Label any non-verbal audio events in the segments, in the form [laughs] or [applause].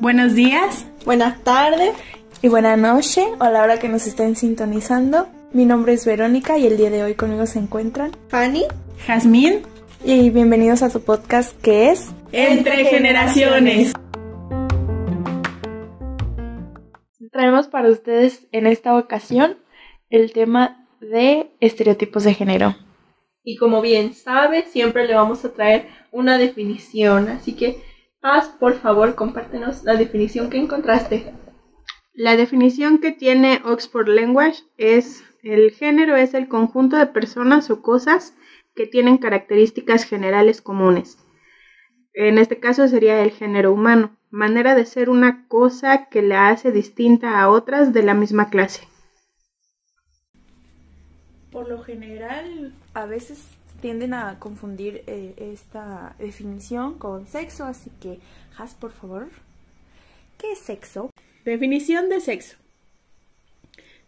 Buenos días. Buenas tardes. Y buenas noches, o a la hora que nos estén sintonizando. Mi nombre es Verónica y el día de hoy conmigo se encuentran Fanny, Jazmín y bienvenidos a su podcast que es Entre Generaciones. Traemos para ustedes en esta ocasión el tema de estereotipos de género. Y como bien sabe, siempre le vamos a traer una definición, así que haz por favor, compártenos la definición que encontraste. La definición que tiene Oxford Language es el género es el conjunto de personas o cosas que tienen características generales comunes. En este caso sería el género humano, manera de ser una cosa que la hace distinta a otras de la misma clase. Por lo general, a veces tienden a confundir eh, esta definición con sexo, así que, Has, por favor, ¿qué es sexo? Definición de sexo.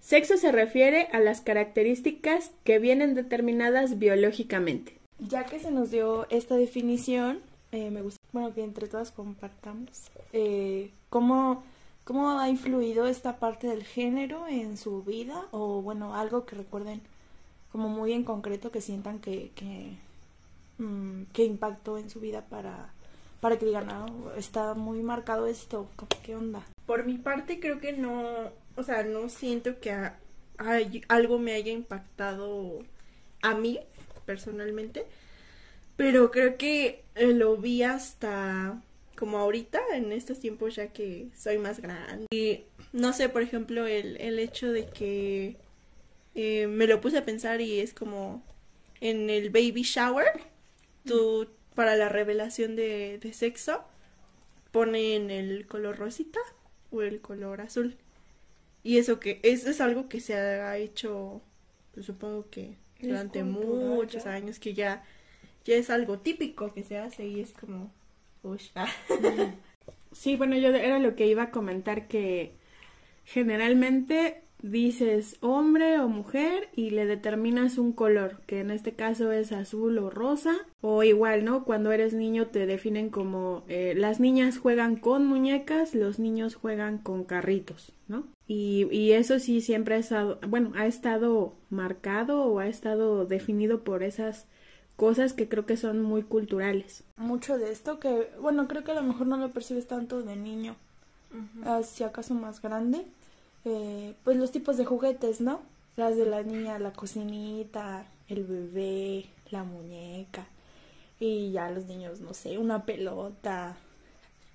Sexo se refiere a las características que vienen determinadas biológicamente. Ya que se nos dio esta definición, eh, me gusta bueno, que entre todas compartamos eh, cómo, cómo ha influido esta parte del género en su vida o bueno, algo que recuerden como muy en concreto que sientan que, que, mm, que impactó en su vida para, para que digan, ah, está muy marcado esto, ¿qué onda? Por mi parte creo que no, o sea, no siento que algo me haya impactado a mí personalmente, pero creo que eh, lo vi hasta como ahorita, en estos tiempos ya que soy más grande. Y no sé, por ejemplo, el, el hecho de que eh, me lo puse a pensar y es como en el baby shower, tú para la revelación de, de sexo ponen el color rosita o el color azul. Y eso que eso es algo que se ha hecho, pues, supongo que durante muchos años, que ya, ya es algo típico que se hace y es como... [laughs] Ah. sí, bueno, yo era lo que iba a comentar que generalmente dices hombre o mujer y le determinas un color, que en este caso es azul o rosa, o igual, ¿no? Cuando eres niño te definen como eh, las niñas juegan con muñecas, los niños juegan con carritos, ¿no? Y, y eso sí siempre ha estado, bueno, ha estado marcado o ha estado definido por esas cosas que creo que son muy culturales. Mucho de esto que, bueno, creo que a lo mejor no lo percibes tanto de niño, si acaso más grande, eh, pues los tipos de juguetes, ¿no? Las de la niña, la cocinita, el bebé, la muñeca. Y ya los niños, no sé, una pelota,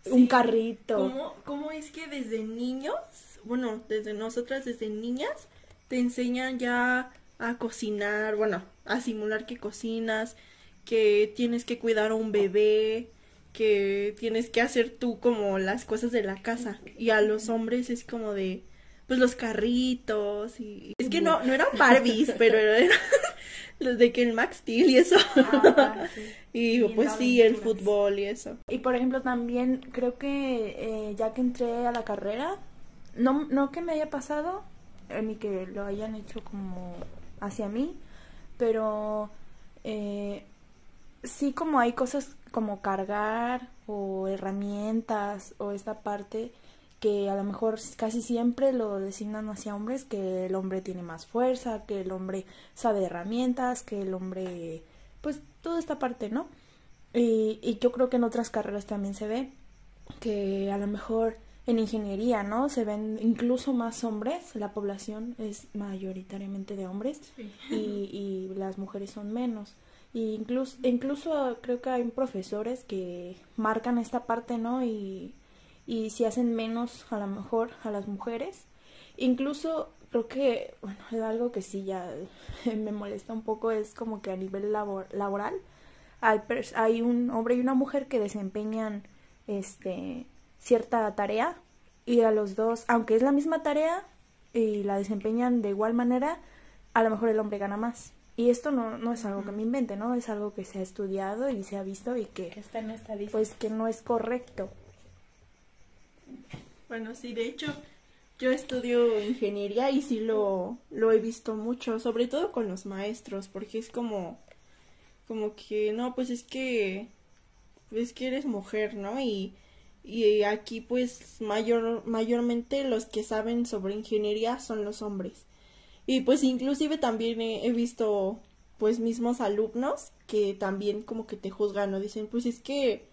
un carrito. ¿Cómo, ¿Cómo es que desde niños, bueno, desde nosotras, desde niñas, te enseñan ya a cocinar, bueno, a simular que cocinas, que tienes que cuidar a un bebé, que tienes que hacer tú como las cosas de la casa. Y a los hombres es como de, pues los carritos y es que no no eran [laughs] Barbies pero eran [laughs] los de Ken Max Steel y eso. Ah, [laughs] y pues sí el fútbol y eso. Y por ejemplo también creo que eh, ya que entré a la carrera no no que me haya pasado eh, ni que lo hayan hecho como hacia mí pero eh, sí como hay cosas como cargar o herramientas o esta parte que a lo mejor casi siempre lo designan hacia hombres, que el hombre tiene más fuerza, que el hombre sabe herramientas, que el hombre, pues toda esta parte, ¿no? Y, y yo creo que en otras carreras también se ve que a lo mejor en ingeniería, ¿no? Se ven incluso más hombres, la población es mayoritariamente de hombres y, y, las mujeres son menos. Y incluso, incluso creo que hay profesores que marcan esta parte, ¿no? Y, y si hacen menos a lo mejor a las mujeres. Incluso creo que, bueno, es algo que sí ya [laughs] me molesta un poco, es como que a nivel laboral hay, hay un hombre y una mujer que desempeñan este cierta tarea y a los dos, aunque es la misma tarea y la desempeñan de igual manera, a lo mejor el hombre gana más. Y esto no, no es algo que me invente, ¿no? Es algo que se ha estudiado y se ha visto y que, está en pues que no es correcto. Bueno, sí, de hecho, yo estudio ingeniería y sí lo, lo he visto mucho, sobre todo con los maestros, porque es como, como que, no, pues es que, es que eres mujer, ¿no? Y, y aquí pues mayor, mayormente los que saben sobre ingeniería son los hombres. Y pues inclusive también he, visto pues mismos alumnos que también como que te juzgan, ¿no? Dicen, pues es que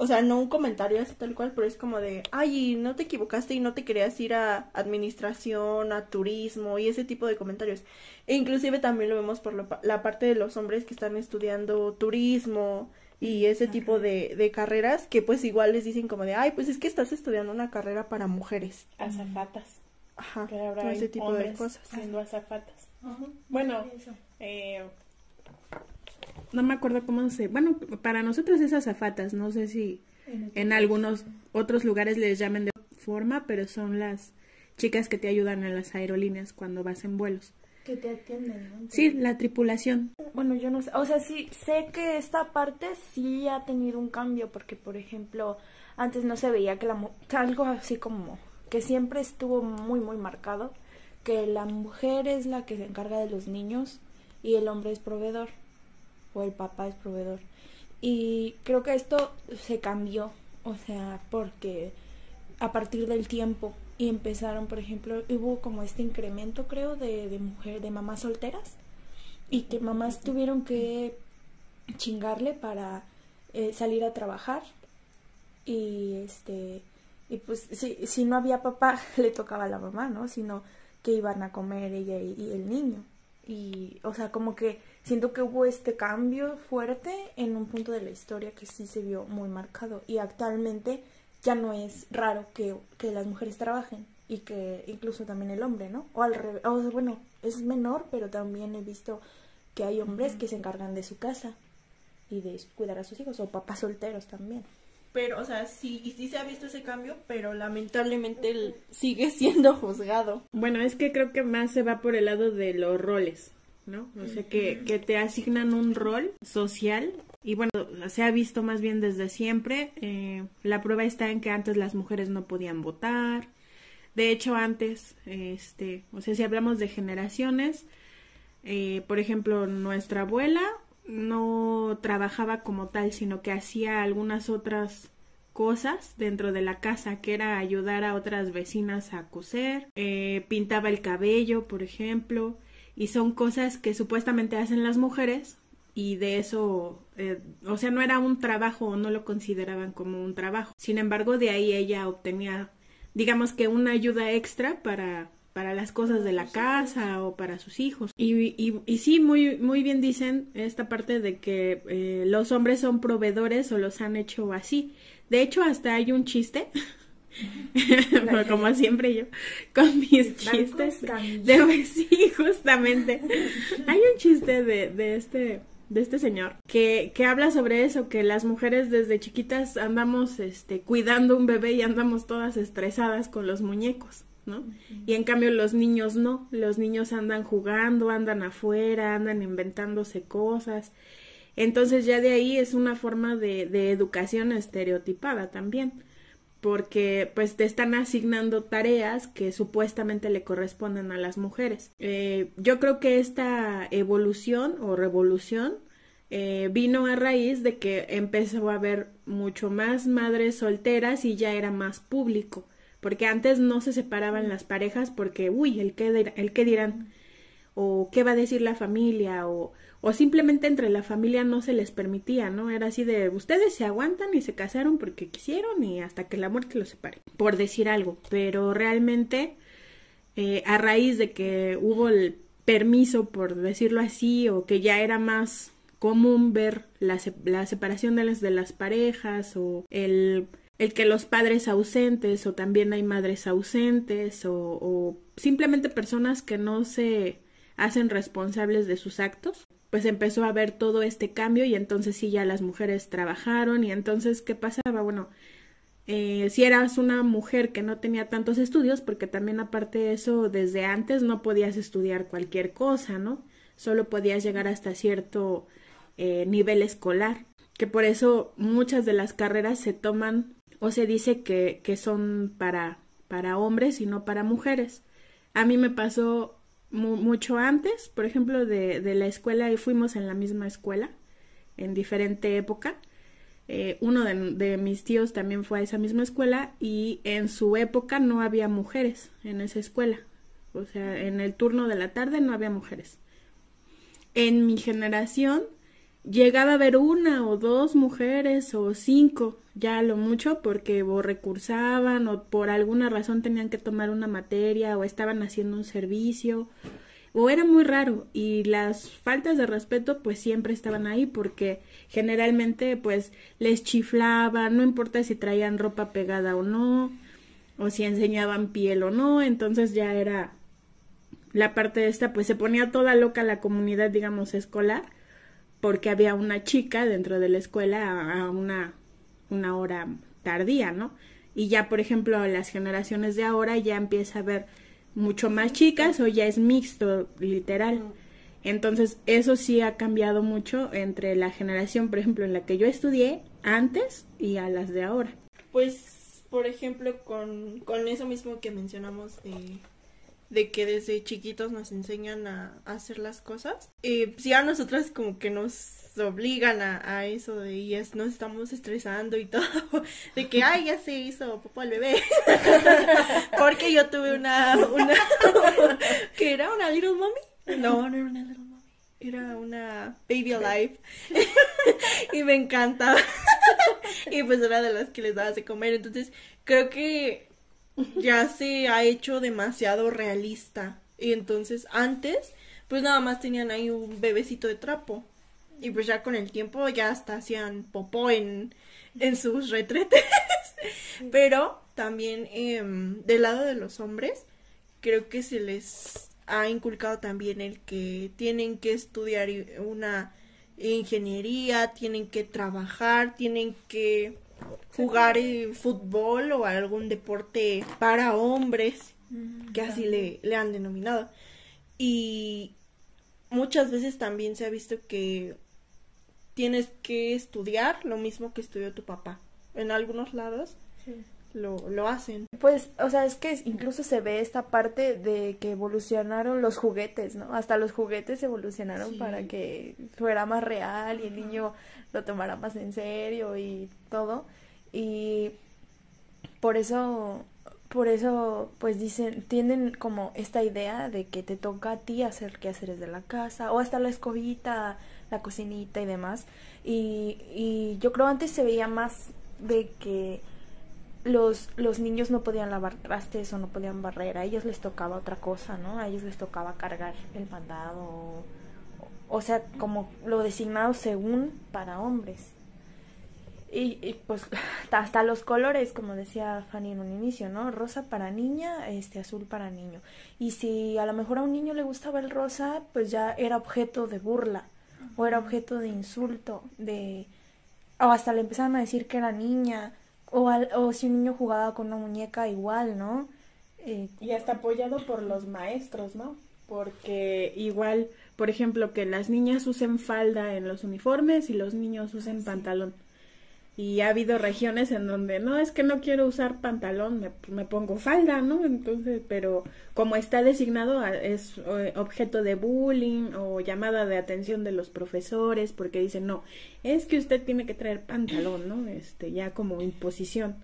o sea, no un comentario así tal cual, pero es como de, ay, no te equivocaste y no te querías ir a administración, a turismo y ese tipo de comentarios. E inclusive también lo vemos por la, parte de los hombres que están estudiando turismo y ese tipo de, de, carreras que pues igual les dicen como de, ay, pues es que estás estudiando una carrera para mujeres. Azafatas. Ajá, todo ese tipo de cosas. Siendo azafatas. Bueno, eh, no me acuerdo cómo se, bueno, para nosotros es azafatas, no sé si en algunos otros lugares les llamen de forma, pero son las chicas que te ayudan en las aerolíneas cuando vas en vuelos. Que te atienden, ¿no? Sí, la tripulación. Bueno, yo no sé, o sea, sí, sé que esta parte sí ha tenido un cambio, porque por ejemplo, antes no se veía que la algo así como que siempre estuvo muy, muy marcado, que la mujer es la que se encarga de los niños y el hombre es proveedor el papá es proveedor. Y creo que esto se cambió, o sea, porque a partir del tiempo y empezaron, por ejemplo, hubo como este incremento, creo, de, mujer, de mamás solteras y que mamás tuvieron que chingarle para eh, salir a trabajar y este y pues si, si no había papá [laughs] le tocaba a la mamá, ¿no? Sino que iban a comer ella y el niño y o sea como que siento que hubo este cambio fuerte en un punto de la historia que sí se vio muy marcado y actualmente ya no es raro que, que las mujeres trabajen y que incluso también el hombre, ¿no? O al revés, o sea, bueno, es menor, pero también he visto que hay hombres que se encargan de su casa y de cuidar a sus hijos, o papás solteros también. Pero, o sea, sí, sí se ha visto ese cambio, pero lamentablemente él sigue siendo juzgado. Bueno, es que creo que más se va por el lado de los roles. ¿No? O sea, que, que te asignan un rol social y bueno, se ha visto más bien desde siempre. Eh, la prueba está en que antes las mujeres no podían votar. De hecho, antes, este, o sea, si hablamos de generaciones, eh, por ejemplo, nuestra abuela no trabajaba como tal, sino que hacía algunas otras cosas dentro de la casa, que era ayudar a otras vecinas a coser, eh, pintaba el cabello, por ejemplo, y son cosas que supuestamente hacen las mujeres y de eso, eh, o sea, no era un trabajo o no lo consideraban como un trabajo. Sin embargo, de ahí ella obtenía, digamos que una ayuda extra para para las cosas de la casa o para sus hijos. Y, y, y sí, muy, muy bien dicen esta parte de que eh, los hombres son proveedores o los han hecho así. De hecho, hasta hay un chiste [laughs] [laughs] como siempre yo, con mis chistes. De, sí, justamente. Hay un chiste de, de este de este señor que, que habla sobre eso, que las mujeres desde chiquitas andamos este, cuidando un bebé y andamos todas estresadas con los muñecos, ¿no? Y en cambio los niños no, los niños andan jugando, andan afuera, andan inventándose cosas. Entonces ya de ahí es una forma de, de educación estereotipada también porque pues te están asignando tareas que supuestamente le corresponden a las mujeres. Eh, yo creo que esta evolución o revolución eh, vino a raíz de que empezó a haber mucho más madres solteras y ya era más público, porque antes no se separaban las parejas porque, uy, el qué, el qué dirán, o qué va a decir la familia, o o simplemente entre la familia no se les permitía, ¿no? Era así de ustedes se aguantan y se casaron porque quisieron y hasta que la muerte los separe, por decir algo, pero realmente eh, a raíz de que hubo el permiso, por decirlo así, o que ya era más común ver la, la separación de las, de las parejas o el, el que los padres ausentes o también hay madres ausentes o, o simplemente personas que no se hacen responsables de sus actos, pues empezó a haber todo este cambio y entonces sí ya las mujeres trabajaron y entonces ¿qué pasaba? Bueno, eh, si eras una mujer que no tenía tantos estudios, porque también aparte de eso, desde antes no podías estudiar cualquier cosa, ¿no? Solo podías llegar hasta cierto eh, nivel escolar, que por eso muchas de las carreras se toman o se dice que, que son para, para hombres y no para mujeres. A mí me pasó mucho antes, por ejemplo, de, de la escuela y fuimos en la misma escuela. en diferente época. Eh, uno de, de, mis tíos también fue a esa misma escuela y en su época no había mujeres en esa escuela. O sea, en el turno de la tarde no había mujeres. En mi generación llegaba a haber una o dos mujeres o cinco, ya lo mucho, porque o recursaban o por alguna razón tenían que tomar una materia o estaban haciendo un servicio o era muy raro y las faltas de respeto pues siempre estaban ahí porque generalmente pues les chiflaban, no importa si traían ropa pegada o no, o si enseñaban piel o no, entonces ya era la parte de esta pues se ponía toda loca la comunidad digamos escolar porque había una chica dentro de la escuela a una, una hora tardía, ¿no? Y ya, por ejemplo, las generaciones de ahora ya empieza a haber mucho más chicas o ya es mixto, literal. Entonces, eso sí ha cambiado mucho entre la generación, por ejemplo, en la que yo estudié antes y a las de ahora. Pues, por ejemplo, con, con eso mismo que mencionamos de, de que desde chiquitos nos enseñan a, hacer las cosas, eh, si a nosotras como que nos obligan a, eso de y es, nos estamos estresando y [laughs] todo, de que, ay, ya se hizo popó el bebé. [laughs] Porque yo tuve una, una, [laughs] que era una little mommy. No, no era una little mommy. Era una baby alive. y me encantaba. y pues era de las que les daba de comer. Entonces, creo que ya se ha hecho demasiado realista. Y entonces, antes, pues nada más tenían ahí un bebecito de trapo. Y pues ya con el tiempo ya hasta hacían popó en, en sus retretes. Pero también em, del lado de los hombres, creo que se les ha inculcado también el que tienen que estudiar una ingeniería, tienen que trabajar, tienen que jugar fútbol o algún deporte para hombres, mm, que así le, le han denominado. Y muchas veces también se ha visto que tienes que estudiar lo mismo que estudió tu papá. En algunos lados lo, lo hacen. Pues, o sea, es que incluso se ve esta parte de que evolucionaron los juguetes, ¿no? Hasta los juguetes evolucionaron para que fuera más real y el niño lo tomara más en serio y todo. Y por eso, por eso, pues dicen, tienen como esta idea de que te toca a ti hacer qué hacer de la casa, o hasta la escobita, la cocinita y demás. Y, y yo creo antes se veía más de que los, los niños no podían lavar trastes o no podían barrer, a ellos les tocaba otra cosa, ¿no? A ellos les tocaba cargar el mandado, o, o sea, como lo designado según para hombres. Y, pues [laughs] hasta los colores, como decía Fanny en un inicio, ¿no? Rosa para niña, este azul para niño. Y si a lo mejor a un niño le gustaba el rosa, pues ya era objeto de burla o era objeto de insulto, de o hasta le empezaron a decir que era niña o, o si un niño jugaba con una muñeca igual, ¿no? Eh, y hasta apoyado por los maestros, ¿no? Porque igual, por ejemplo, que las niñas usen falda en los uniformes y los niños usen pantalón y ha habido regiones en donde no es que no quiero usar pantalón, me, me, pongo falda, ¿no? Entonces, pero como está designado es objeto de bullying o llamada de atención de los profesores porque dicen, "No, es que usted tiene que traer pantalón", ¿no? Este, ya como imposición.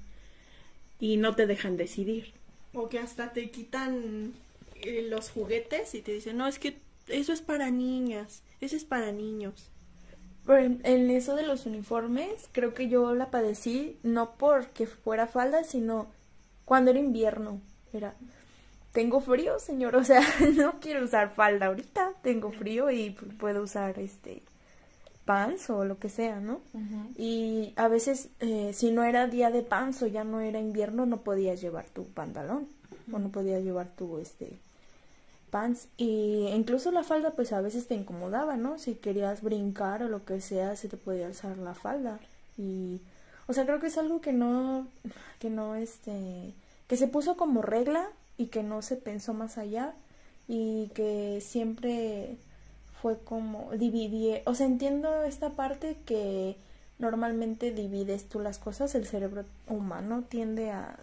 Y no te dejan decidir. O que hasta te quitan eh, los juguetes y te dicen, "No, es que eso es para niñas, eso es para niños." En eso de los uniformes, creo que yo la padecí no porque fuera falda, sino cuando era invierno. Era, tengo frío, señor, [laughs] o sea, no quiero usar falda ahorita, tengo frío y puedo usar este pants o lo que sea, ¿no? Y a veces, eh, si no era día de pants o ya no era invierno, no podías llevar tu pantalón o no podías llevar tu este pants y incluso la falda pues a veces te incomodaba, ¿no? Si querías brincar o lo que sea, se te podía alzar la falda y o sea, creo que es algo que no que no este que se puso como regla y que no se pensó más allá y que siempre fue como dividir, o sea, entiendo esta parte que normalmente divides tú las cosas, el cerebro humano tiende a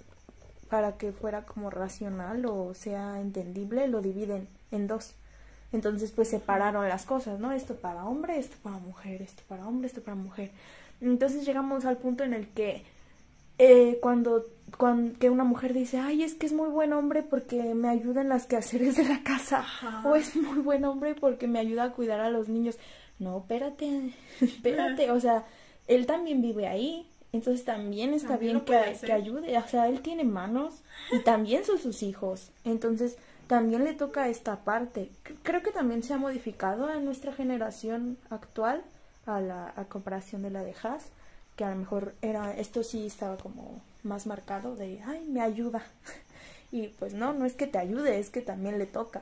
para que fuera como racional o sea entendible, lo dividen en dos. Entonces, pues separaron las cosas, ¿no? Esto para hombre, esto para mujer, esto para hombre, esto para mujer. Entonces llegamos al punto en el que eh, cuando, cuando que una mujer dice, ay, es que es muy buen hombre porque me ayuda en las quehaceres de la casa, o es muy buen hombre porque me ayuda a cuidar a los niños. No, espérate, [laughs] espérate, o sea, él también vive ahí, entonces también está bien que, que, ayude, o sea, él tiene manos y también son sus hijos, entonces también le toca esta parte. Creo que también se ha modificado a nuestra generación actual a la a comparación de la de Haas, que a lo mejor era, esto sí estaba como más marcado de, ay, me ayuda. [laughs] y pues no, no es que te ayude, es que también le toca.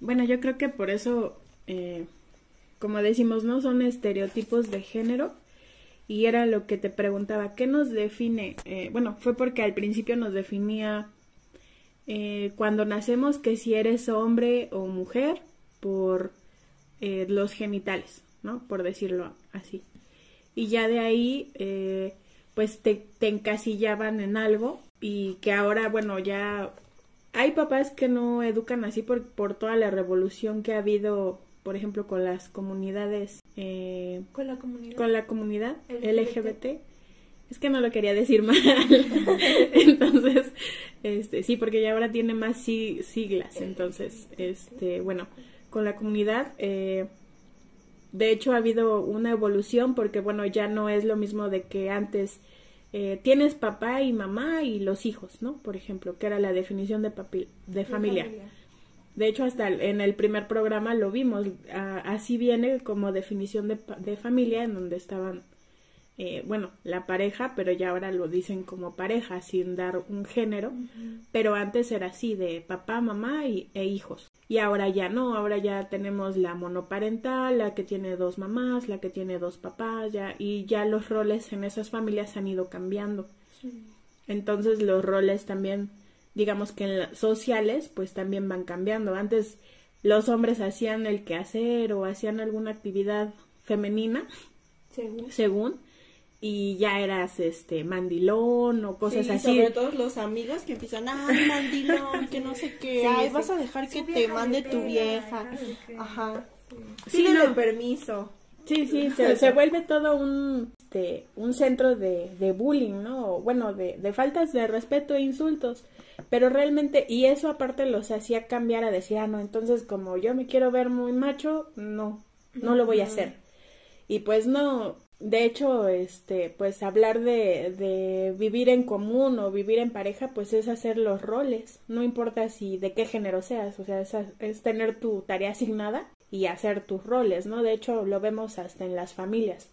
Bueno, yo creo que por eso, eh, como decimos, no son estereotipos de género. Y era lo que te preguntaba, ¿qué nos define? Eh, bueno, fue porque al principio nos definía eh, cuando nacemos que si eres hombre o mujer por eh, los genitales, ¿no? Por decirlo así. Y ya de ahí, eh, pues te, te encasillaban en algo y que ahora, bueno, ya hay papás que no educan así por, por toda la revolución que ha habido, por ejemplo, con las comunidades. Eh, con la comunidad. Con la comunidad LGBT. Es que no lo quería decir mal. [laughs] entonces, este, sí, porque ya ahora tiene más siglas. Entonces, este, bueno, con la comunidad, eh, de hecho ha habido una evolución porque, bueno, ya no es lo mismo de que antes eh, tienes papá y mamá y los hijos, ¿no? Por ejemplo, que era la definición de, papi de familia. De hecho, hasta en el primer programa lo vimos. así viene como definición de, de familia, en donde estaban eh, bueno, la pareja, pero ya ahora lo dicen como pareja, sin dar un género, pero antes era así, de papá, mamá y, e hijos. Y ahora ya no, ahora ya tenemos la monoparental, la que tiene dos mamás, la que tiene dos papás, ya, y ya los roles en esas familias han ido cambiando. Entonces los roles también, digamos que en sociales, pues también van cambiando. Antes los hombres hacían el quehacer o hacían alguna actividad femenina, según y ya eras este mandilón o cosas sí, así. Sobre todo los amigos que empiezan, ay, [laughs] mandilón, que no sé qué, ay, vas a dejar que te mande tu vieja. Ajá. Sí, no. permiso. Sí, sí, se, se, vuelve todo un, este, un centro de, de bullying, ¿no? Bueno, de, de faltas de respeto e insultos. Pero realmente, y eso aparte los hacía cambiar a decir, ah, no, entonces como yo me quiero ver muy macho, no, no lo voy a hacer. Y pues no, de hecho, este, pues hablar de, de vivir en común o vivir en pareja, pues es hacer los roles. No importa si de qué género seas, o sea, es, es tener tu tarea asignada y hacer tus roles, ¿no? De hecho, lo vemos hasta en las familias.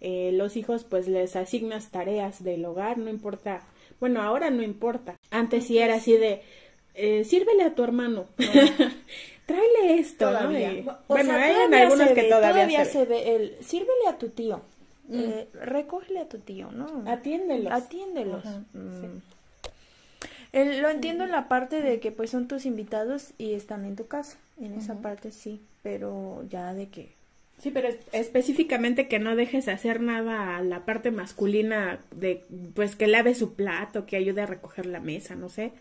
Eh, los hijos, pues les asignas tareas del hogar, no importa. Bueno, ahora no importa. Antes sí era así de, eh, sírvele a tu hermano. [laughs] [laughs] Tráele esto, ¿no? bueno, hay algunos que todavía, se ve el, sírvele a tu tío eh, recógele a tu tío, ¿no? Atiéndelos. Atiéndelos. Mm. lo entiendo en la parte de que pues son tus invitados y están en tu casa. En esa parte sí, pero ya de que... Sí, pero específicamente que no dejes hacer nada a la parte masculina de pues que lave su plato, que ayude a recoger la mesa, no sé.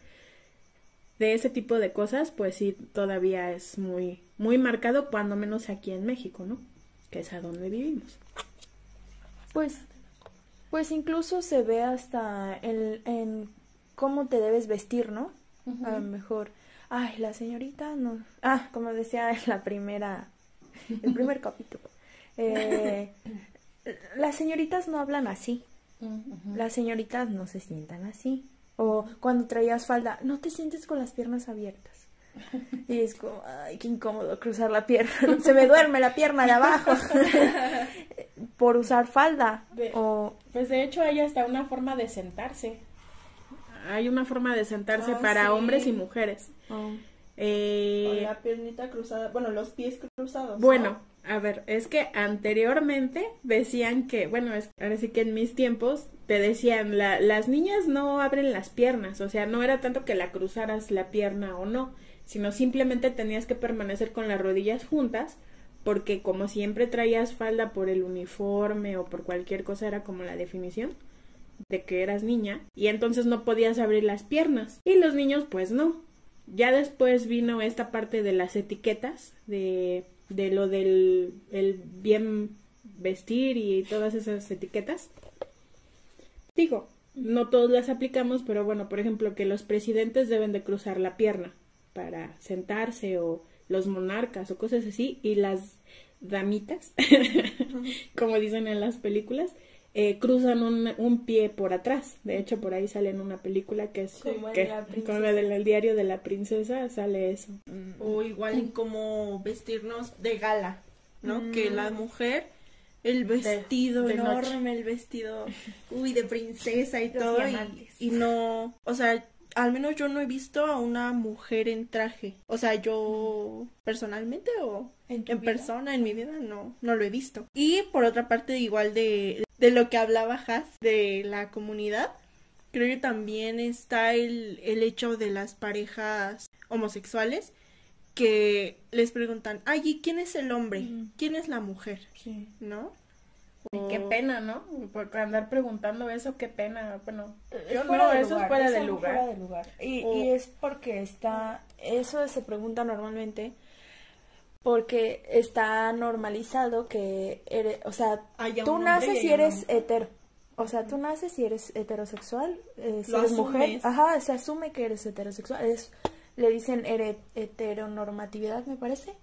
De ese tipo de cosas, pues sí, todavía es muy, muy marcado, cuando menos aquí en México, ¿no? Que es a donde vivimos. Pues, pues incluso se ve hasta en, en cómo te debes vestir, ¿no? A lo mejor, ay, la señorita no. Ah, como decía en [laughs] la primera, [laughs] el primer capítulo. Eh, las señoritas no hablan así. Las señoritas no se sientan así. O cuando traías falda, no te sientes con las piernas abiertas. Y es como, ay, qué incómodo cruzar la pierna. [laughs] Se me duerme la pierna de abajo [laughs] por usar falda. o... Pues de hecho hay hasta una forma de sentarse. Hay una forma de sentarse para hombres y mujeres. Oh. Eh... la piernita cruzada, bueno, los pies cruzados. Bueno, a ver, es que anteriormente decían que, bueno, es, ahora sí que en mis tiempos te decían, la, las niñas no abren las piernas, o sea, no era tanto que la cruzaras la pierna o no, sino simplemente tenías que permanecer con las rodillas juntas porque como siempre traías falda por el uniforme o por cualquier cosa era como la definición de que eras niña y entonces no podías abrir las piernas y los niños pues no ya después vino esta parte de las etiquetas, de, de lo del el bien vestir y todas esas etiquetas. Digo, no todos las aplicamos, pero bueno, por ejemplo, que los presidentes deben de cruzar la pierna para sentarse o los monarcas o cosas así y las damitas, [laughs] como dicen en las películas, eh, cruzan un, un, pie por atrás. De hecho, por ahí sale en una película que es Como que, [laughs] el diario de la princesa sale eso. O igual en como vestirnos de gala, ¿no? Que la mujer, el vestido de enorme, el vestido, uy, de princesa y Los todo. Y, y no, o sea, al menos yo no he visto a una mujer en traje. O sea, yo personalmente o ¿En persona, en mi vida, no, no lo he visto. Y por otra parte, igual de, de lo que hablaba Has, de la comunidad, creo que también está el, el hecho de las parejas homosexuales que les preguntan, ay, ¿y quién es el hombre? Mm. ¿Quién es la mujer? Sí. ¿No? Y O- qué pena, ¿no? Por andar preguntando eso, qué pena. Bueno, yo Es fuera no, de eso lugar, es fuera de lugar. fuera de lugar. Y, O- y es porque está, eso se pregunta normalmente porque está normalizado que eres, o sea, tú naces y una eres hetero. O sea, tú naces y eres heterosexual, eh, si eres mujer, ajá, se asume que eres heterosexual, es, le dicen heteronormatividad, me parece.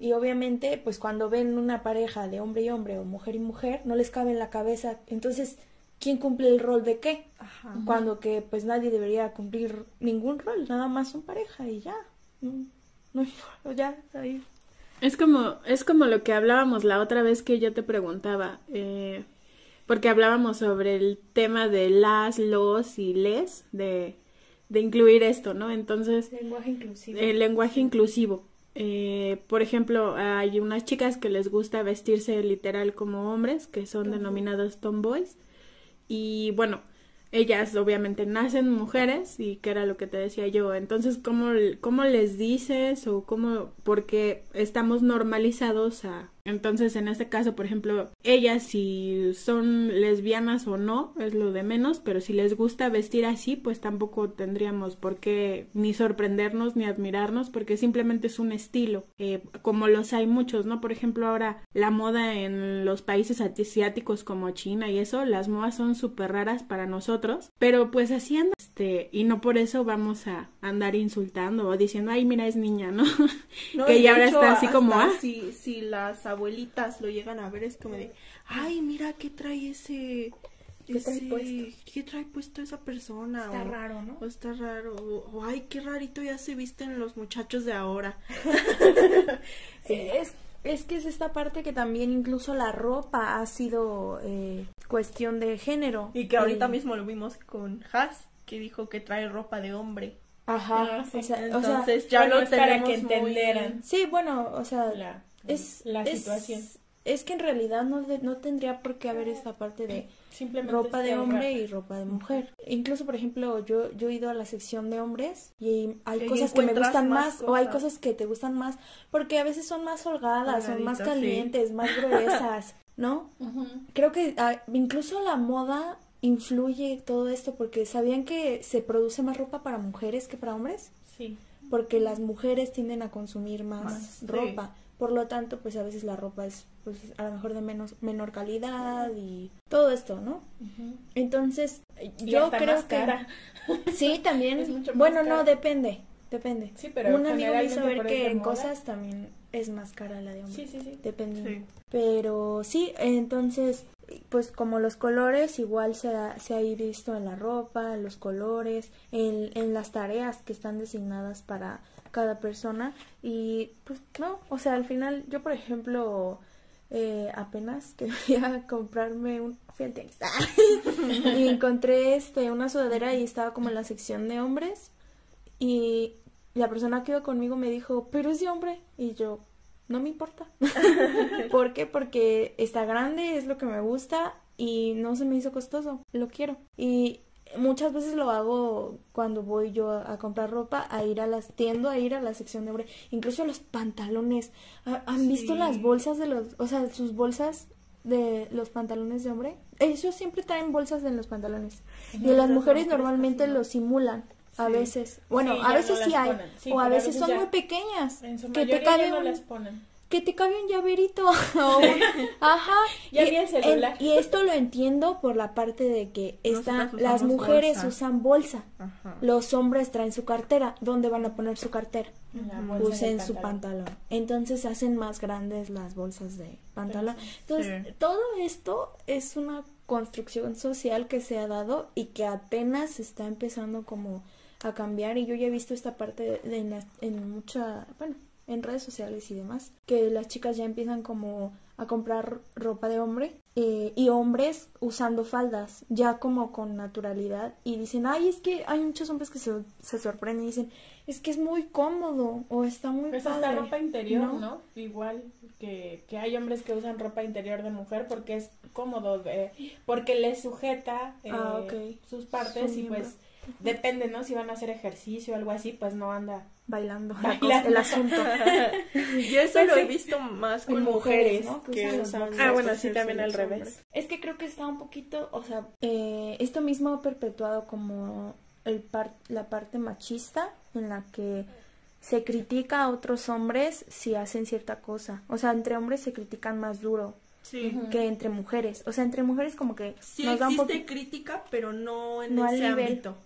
Y obviamente, pues cuando ven una pareja de hombre y hombre o mujer y mujer, no les cabe en la cabeza. Entonces, ¿quién cumple el rol de qué? Ajá. Cuando que pues nadie debería cumplir ningún rol, nada más son pareja y ya. No, no, ya, ahí. Es como, es como lo que hablábamos la otra vez que yo te preguntaba, eh, porque hablábamos sobre el tema de las, los y les, de, de incluir esto, ¿no? Entonces, Lenguaje inclusivo. el lenguaje inclusivo. Eh, por ejemplo, hay unas chicas que les gusta vestirse literal como hombres, que son denominados tomboys. Y bueno, ellas obviamente nacen mujeres y que era lo que te decía yo. Entonces, ¿cómo, cómo les dices o cómo? Porque estamos normalizados a... Entonces, en este caso, por ejemplo, ellas si son lesbianas o no, es lo de menos, pero si les gusta vestir así, pues tampoco tendríamos por qué ni sorprendernos ni admirarnos, porque simplemente es un estilo, eh, como los hay muchos, ¿no? Por ejemplo, ahora la moda en los países asiáticos como China y eso, las modas son súper raras para nosotros, pero pues así anda, este, y no por eso vamos a andar insultando o diciendo, ay, mira, es niña, ¿no? No, [laughs] que ya ahora está así como, ah, Si, si las abuelitas lo llegan a ver, es como de, ay, mira, ¿qué trae ese... ¿Qué trae ese- puesto? ¿Qué trae puesto esa persona? Está o, raro, ¿no? O está raro. O, o, ay, qué rarito ya se visten los muchachos de ahora. [laughs] [laughs] Es, es que es esta parte que también incluso la ropa ha sido eh, cuestión de género. Y que ahorita Eh, mismo lo vimos con Has, que dijo que trae ropa de hombre. Ajá, Ah, sí. o sea, o sea, Entonces ya lo es para tenemos que muy- entendieran. sí, bueno, o sea, la, es la es- situación. Es que en realidad no, de- no tendría por qué haber esta parte de Simplemente ropa de hombre y ropa de mujer. Incluso, por ejemplo, yo, yo he ido a la sección de hombres y hay Y cosas que me gustan más o hay cosas. que te gustan más porque a veces son más holgadas, son más sí. calientes, más [laughs] gruesas, ¿no? Creo que ah, incluso la moda influye todo esto porque sabían que se produce más ropa para mujeres que para hombres Sí. porque las mujeres tienden a consumir más, Más, sí. Por lo tanto, pues a veces la ropa es pues a lo mejor de menos menor calidad y todo esto, ¿no? Entonces, Y yo hasta creo más que cara. [laughs] sí, también. Es mucho más bueno, no depende, depende. Sí, pero un amigo me hizo ver que en cosas también es más cara la de hombre. Sí, sí, sí. Dependiendo. Sí. Pero sí, entonces, pues como los colores, igual se ha, se ha visto en la ropa, en los colores, en, en las tareas que están designadas para cada persona. Y pues no, o sea, al final, yo por ejemplo, eh, apenas [laughs] quería comprarme un... Fui tianguis. [laughs] y encontré este, una sudadera y estaba como en la sección de hombres. Y la persona que iba conmigo me dijo, pero es de hombre. Y yo, no me importa. [laughs] ¿Por qué? Porque está grande, es lo que me gusta y no se me hizo costoso. Lo quiero. Y muchas veces lo hago cuando voy yo a, a comprar ropa, a ir a las, tiendo a ir a la sección de hombre. Incluso los pantalones. ¿Ha- ¿Han visto las bolsas de los, o sea, sus bolsas de los pantalones de hombre? Ellos siempre traen bolsas en los pantalones. y las mujeres normalmente lo simulan. A Sí. veces. Bueno, a veces no sí hay. o a veces son muy pequeñas. En su que te ya no un- las ponen. Que te cabe un llaverito. [laughs] Ajá. Ya y, ni el celular. en- y esto lo entiendo por la parte de que Nosotras las mujeres bolsa. usan bolsa. Ajá. Los hombres traen su cartera. ¿Dónde van a poner su cartera? En la Ujú. bolsa Puse del en su pantalón. Entonces hacen más grandes las bolsas de pantalón. Entonces, Sí. todo esto es una construcción social que se ha dado y que apenas está empezando como a cambiar y yo ya he visto esta parte de, de en, la- en mucha, bueno, en redes sociales y demás, que las chicas ya empiezan como a comprar ropa de hombre eh, y hombres usando faldas ya como con naturalidad y dicen, ay, es que hay muchos hombres que se, se sorprenden y dicen, es que es muy cómodo o está muy Pues padre. hasta ropa interior, ¿no? ¿no? Igual que, que hay hombres que usan ropa interior de mujer porque es cómodo, eh, porque les sujeta eh, Ah, sus partes Su y miembro. pues depende, ¿no? Si van a hacer ejercicio o algo así, pues no anda. Bailando, la Bailando. cosa- el asunto. [laughs] Yo eso Pues lo he visto más con mujeres, mujeres, ¿no? Que. Ah, bueno, sí, también al revés. Es que creo que está un poquito, o sea, eh, esto mismo ha perpetuado como el par- la parte machista en la que se critica a otros hombres si hacen cierta cosa. O sea, entre hombres se critican más duro Sí. que entre mujeres. O sea, entre mujeres como que Sí nos da un existe crítica, pero no en No al ese nivel. ámbito.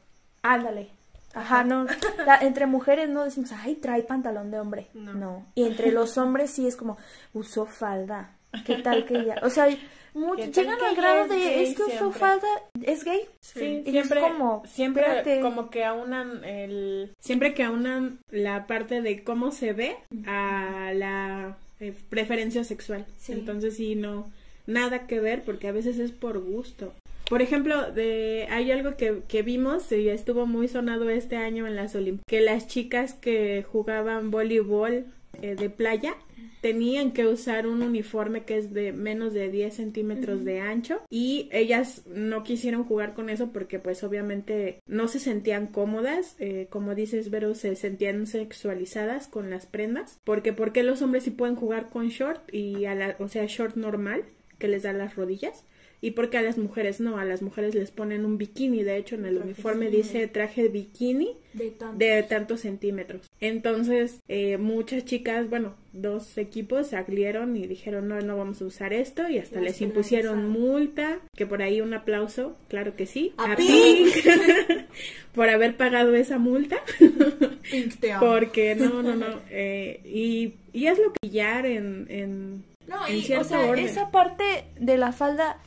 Ándale. Ajá, no. la- entre mujeres no decimos, ay, trae pantalón de hombre. No. No. Y entre los hombres sí es como, usó falda. ¿Qué tal que ella? O sea, mucho, ¿Qué tal llegan al grado de, es que usó falda, es gay. Sí, siempre, es como, siempre espérate. como que aunan el... Siempre que aunan la parte de cómo se ve a la eh, preferencia sexual. Sí. Entonces sí, no, nada que ver porque a veces es por gusto. Por ejemplo, de, hay algo que, que vimos y estuvo muy sonado este año en las Olimpiadas, que las chicas que jugaban voleibol eh, de playa tenían que usar un uniforme que es de menos de 10 centímetros de ancho y ellas no quisieron jugar con eso porque pues obviamente no se sentían cómodas, eh, como dices Vero, se sentían sexualizadas con las prendas, porque porque los hombres sí pueden jugar con short y a la, o sea, short normal que les da las rodillas y porque a las mujeres no, a las mujeres les ponen un bikini, de hecho en el uniforme dice traje bikini De tanto. de tantos centímetros. Entonces, eh, muchas chicas, bueno, dos equipos salieron y dijeron, no, no vamos a usar esto y hasta les impusieron multa, que por ahí un aplauso, claro que sí, A Pink [laughs] por haber pagado esa multa, [laughs] Pink, te amo. porque no, no, no, eh, y, y es lo que pillar en, en, No, en y, o sea, orden. esa parte de la falda,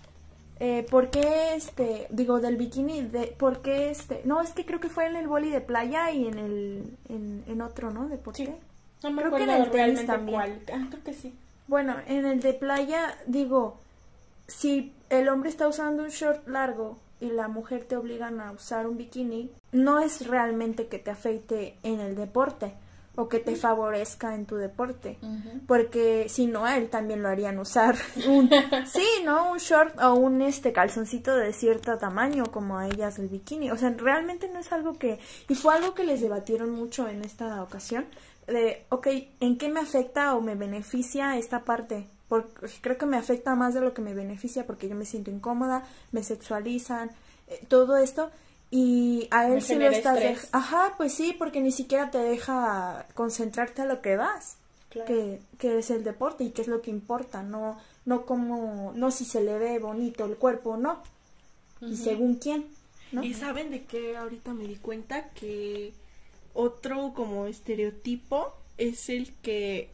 eh, ¿por qué este, digo, del bikini, de, por qué este, no, es que creo que fue en el boli de playa y en el, en, en otro, ¿no? Deporte. Sí. no me Creo que en el tenis también. ah, creo que sí. Bueno, en el de playa, digo, si el hombre está usando un short largo y la mujer te obligan a usar un bikini, no es realmente que te afecte en el deporte o que te favorezca en tu deporte. Porque si no, a él también lo harían usar un, [laughs] sí, ¿no? Un short o un este calzoncito de cierto tamaño como a ellas el bikini. O sea, realmente no es algo que, y fue algo que les debatieron mucho en esta ocasión, de, ok, ¿en qué me afecta o me beneficia esta parte? Porque creo que me afecta más de lo que me beneficia porque yo me siento incómoda, me sexualizan, eh, todo esto. Y a él sí lo genera estás Ajá, pues sí, porque ni siquiera te deja concentrarte a lo que vas Claro. que, que es el deporte y que es lo que importa, no, no como, no si se le ve bonito el cuerpo o no, y según quién, ¿no? Y saben de qué ahorita me di cuenta que otro como estereotipo es el que,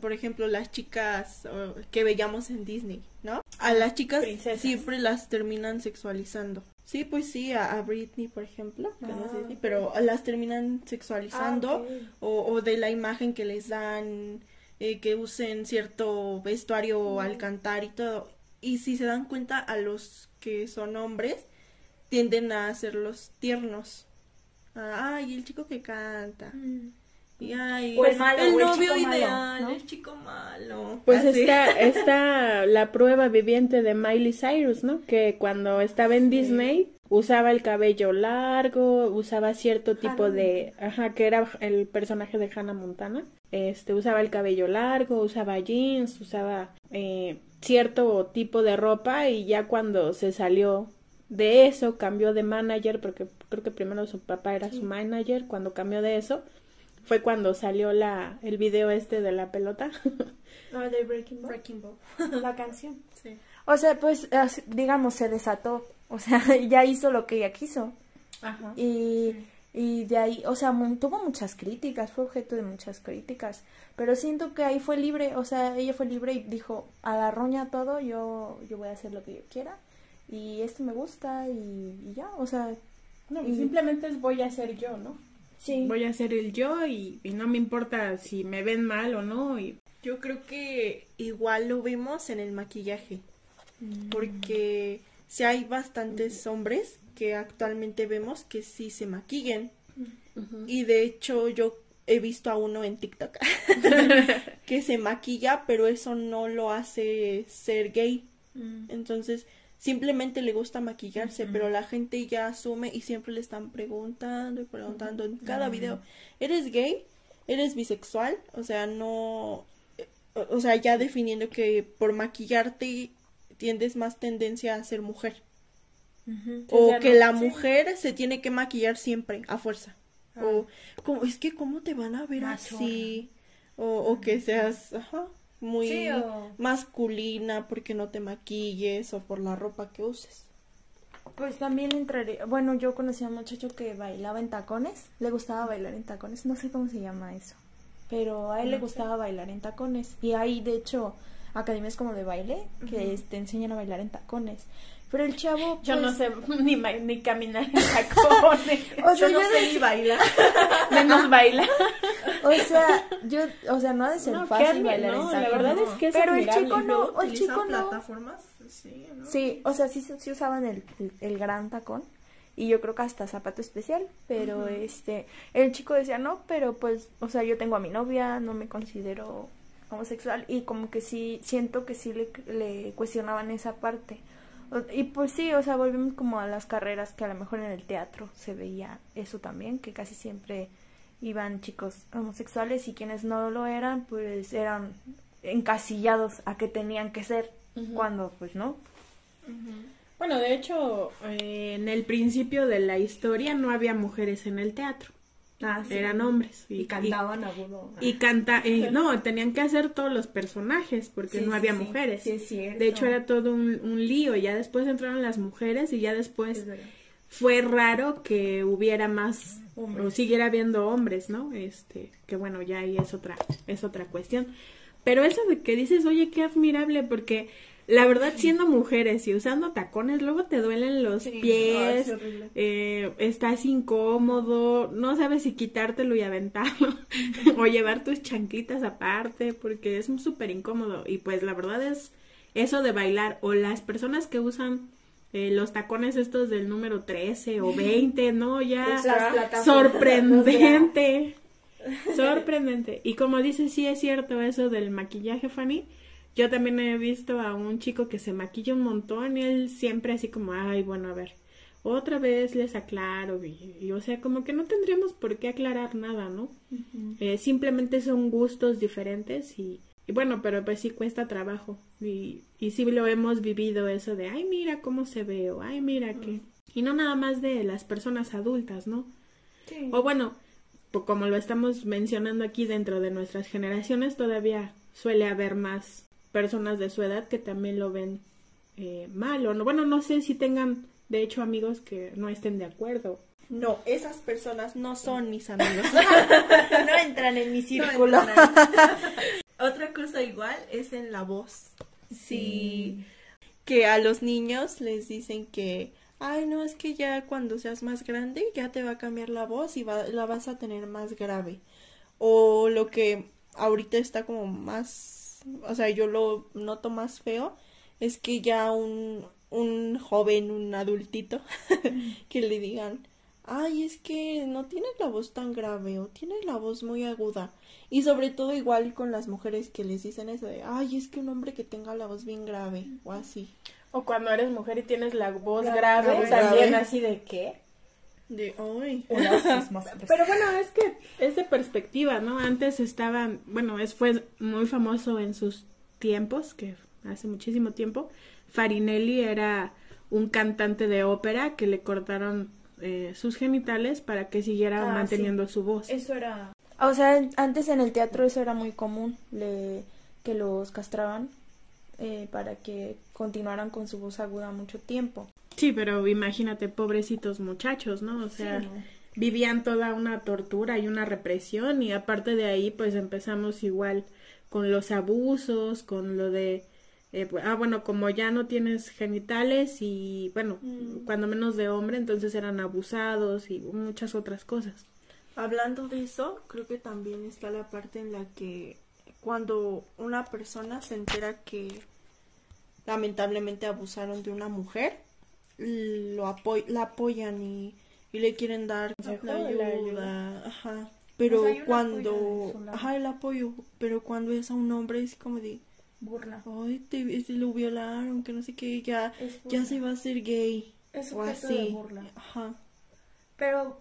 por ejemplo, las chicas que veíamos en Disney, ¿no? A las chicas Princesas. siempre las terminan sexualizando. Sí, pues sí, a, a Britney, por ejemplo, no Ah. Pero las terminan sexualizando Ah, o, o de la imagen que les dan, eh, que usen cierto vestuario al cantar y todo. Y si se dan cuenta, a los que son hombres tienden a hacerlos tiernos. Ah, Ay, el chico que canta. Mm. Y ay, O el malo, o el novio chico malo, ideal, ¿no? El chico malo. Pues Así. está, [laughs] está la prueba viviente de Miley Cyrus, ¿no? Que cuando estaba en Disney usaba el cabello largo, usaba cierto tipo Hannah de, ajá, que era el personaje de Hannah Montana. Este, usaba el cabello largo, usaba jeans, usaba eh, cierto tipo de ropa y ya cuando se salió de eso, cambió de manager porque creo que primero su papá era su manager, cuando cambió de eso, fue cuando salió la, el video este de la pelota. [laughs] Ah, de Breaking Ball. Breaking Ball. [laughs] La canción. Sí. O sea, pues, digamos, se desató. O sea, [laughs] ya hizo lo que ella quiso. Ajá. Y, y de ahí, o sea, tuvo muchas críticas, fue objeto de muchas críticas. Pero siento que ahí fue libre, o sea, ella fue libre y dijo, a la roña todo, yo, yo voy a hacer lo que yo quiera. Y esto me gusta y, y ya, o sea, No, y- simplemente es voy a ser yo, ¿no? Sí. Voy a ser el yo y, y no me importa si me ven mal o no. Y Yo creo que igual lo vimos en el maquillaje. Mm. Porque si hay bastantes hombres que actualmente vemos que sí se maquillan. Y de hecho yo he visto a uno en TikTok [laughs] que se maquilla, pero eso no lo hace ser gay. Mm. Entonces, simplemente le gusta maquillarse, pero la gente ya asume y siempre le están preguntando y preguntando en cada video, ¿eres gay? ¿Eres bisexual? O sea, no... eh, O sea, ya definiendo que por maquillarte tiendes más tendencia a ser mujer. O ya que no- la sí. mujer se tiene que maquillar siempre, a fuerza. Ah. O como, es que cómo te van a ver Machorra. así. O, o que seas ajá, muy Sí, o- masculina porque no te maquilles o por la ropa que uses. Pues también entraré. Bueno, yo conocí a un muchacho que bailaba en tacones. Le gustaba bailar en tacones. No sé cómo se llama eso. Pero a él le gustaba bailar en tacones. Y hay, de hecho, academias como de baile que te enseñan a bailar en tacones. Pero el chavo. yo no pues, sé [laughs] ni, ni caminar en tacones. [laughs] O sea, yo no yo sé no- ni bailar. [laughs] Menos bailar. O sea, yo. O sea, no ha de ser No, qué fácil bailar no, en la tacones. verdad es que es Pero el admirable. chico Y no. El chico no. plataformas, sí, ¿no? Sí, o sea, sí, sí usaban el, el, el gran tacón y yo creo que hasta zapato especial, pero este, el chico decía, no, pero pues, o sea, yo tengo a mi novia, no me considero homosexual y como que sí, siento que sí le, le cuestionaban esa parte. Y pues sí, o sea, volvemos como a las carreras que a lo mejor en el teatro se veía eso también, que casi siempre iban chicos homosexuales y quienes no lo eran, pues eran encasillados a que tenían que ser, cuando pues no. Bueno, de hecho, eh, en el principio de la historia no había mujeres en el teatro. Ah, Eran hombres. Y cantaban agudo. Y, canta, eh, [laughs] no, tenían que hacer todos los personajes porque Sí, no había sí. mujeres. Sí, es cierto. De hecho, era todo un, un lío. Ya después entraron las mujeres y ya después fue raro que hubiera más Hombres. o siguiera habiendo hombres, ¿no? Este, que bueno, ya ahí es otra es otra cuestión. Pero eso de que dices, "Oye, qué admirable", porque la verdad siendo mujeres y usando tacones, luego te duelen los Sí, pies, es eh, estás incómodo, no sabes si quitártelo y aventarlo [laughs] [laughs] o llevar tus chanquitas aparte, porque es súper incómodo. Y pues la verdad es eso de bailar o las personas que usan eh, los tacones estos del número 13 o [laughs] 20, ¿no? Ya sorprendente. Sorprendente. Y como dices, sí es cierto eso del maquillaje, Fanny. Yo también he visto a un chico que se maquilla un montón y él siempre así como, ay, bueno, a ver, otra vez les aclaro. Y, y, o sea, como que no tendríamos por qué aclarar nada, ¿no? Eh, simplemente son gustos diferentes y, y bueno, pero pues sí cuesta trabajo. Y, y sí lo hemos vivido eso de, ay, mira cómo se ve o ay, mira que... Y no nada más de las personas adultas, ¿no? Sí. O bueno, como lo estamos mencionando aquí dentro de nuestras generaciones, todavía suele haber más personas de su edad que también lo ven eh, mal. O no, bueno, no sé si tengan, de hecho, amigos que no estén de acuerdo. No, esas personas no son mis amigos. [laughs] no entran en mi círculo. No. [laughs] Otra cosa igual es en la voz. Sí. Que a los niños les dicen que, ay, no, es que ya cuando seas más grande ya te va a cambiar la voz y va- la vas a tener más grave. O lo que ahorita está como más, o sea, yo lo noto más feo, es que ya un, un joven, un adultito, [laughs] que le digan, ay, es que no tienes la voz tan grave o tienes la voz muy aguda. Y sobre todo igual con las mujeres que les dicen eso de, ay, es que un hombre que tenga la voz bien grave o así. O cuando eres mujer y tienes la voz grave, grave, grave. también así de qué. De, ay. [laughs] Pero bueno, es que es de perspectiva, ¿no? Antes estaban, bueno, es fue muy famoso en sus tiempos, que hace muchísimo tiempo. Farinelli era un cantante de ópera que le cortaron eh, sus genitales para que siguiera Ah, manteniendo su voz. Eso era... O sea, antes en el teatro eso era muy común, le, que los castraban eh, para que continuaran con su voz aguda mucho tiempo. Sí, pero imagínate, pobrecitos muchachos, ¿no? O sea, Sí, ¿no? vivían toda una tortura y una represión y aparte de ahí pues empezamos igual con los abusos, con lo de, eh, ah bueno, como ya no tienes genitales y bueno, Mm. cuando menos de hombre, entonces eran abusados y muchas otras cosas. Hablando de eso, creo que también está la parte en la que cuando una persona se entera que lamentablemente abusaron de una mujer, lo apoy la apoyan y, y le quieren dar la ayuda, ajá. Pero O sea, hay un apoyo cuando, ajá, el apoyo, pero cuando es a un hombre es como de, Burla. ay, te, este, lo violaron, que no sé qué, ya, ya se va a hacer gay, Es o así, de burla. ajá. Pero,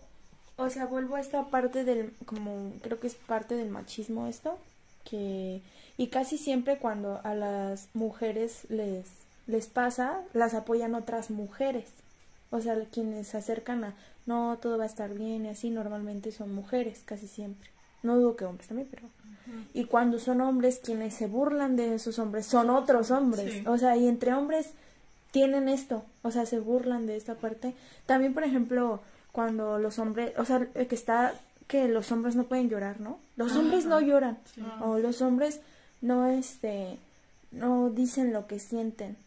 o sea, vuelvo a esta parte del, como, creo que es parte del machismo esto, que, y casi siempre cuando a las mujeres les, les pasa, las apoyan otras mujeres. O sea, quienes se acercan a, no, todo va a estar bien y así, normalmente son mujeres, casi siempre. No dudo que hombres también, pero... Y cuando son hombres, quienes se burlan de esos hombres son otros hombres. Sí. O sea, y entre hombres tienen esto, o sea, se burlan de esta parte. También, por ejemplo, cuando los hombres, o sea, que está que los hombres no pueden llorar, ¿no? Los hombres no lloran, o los hombres no, este, no dicen lo que sienten.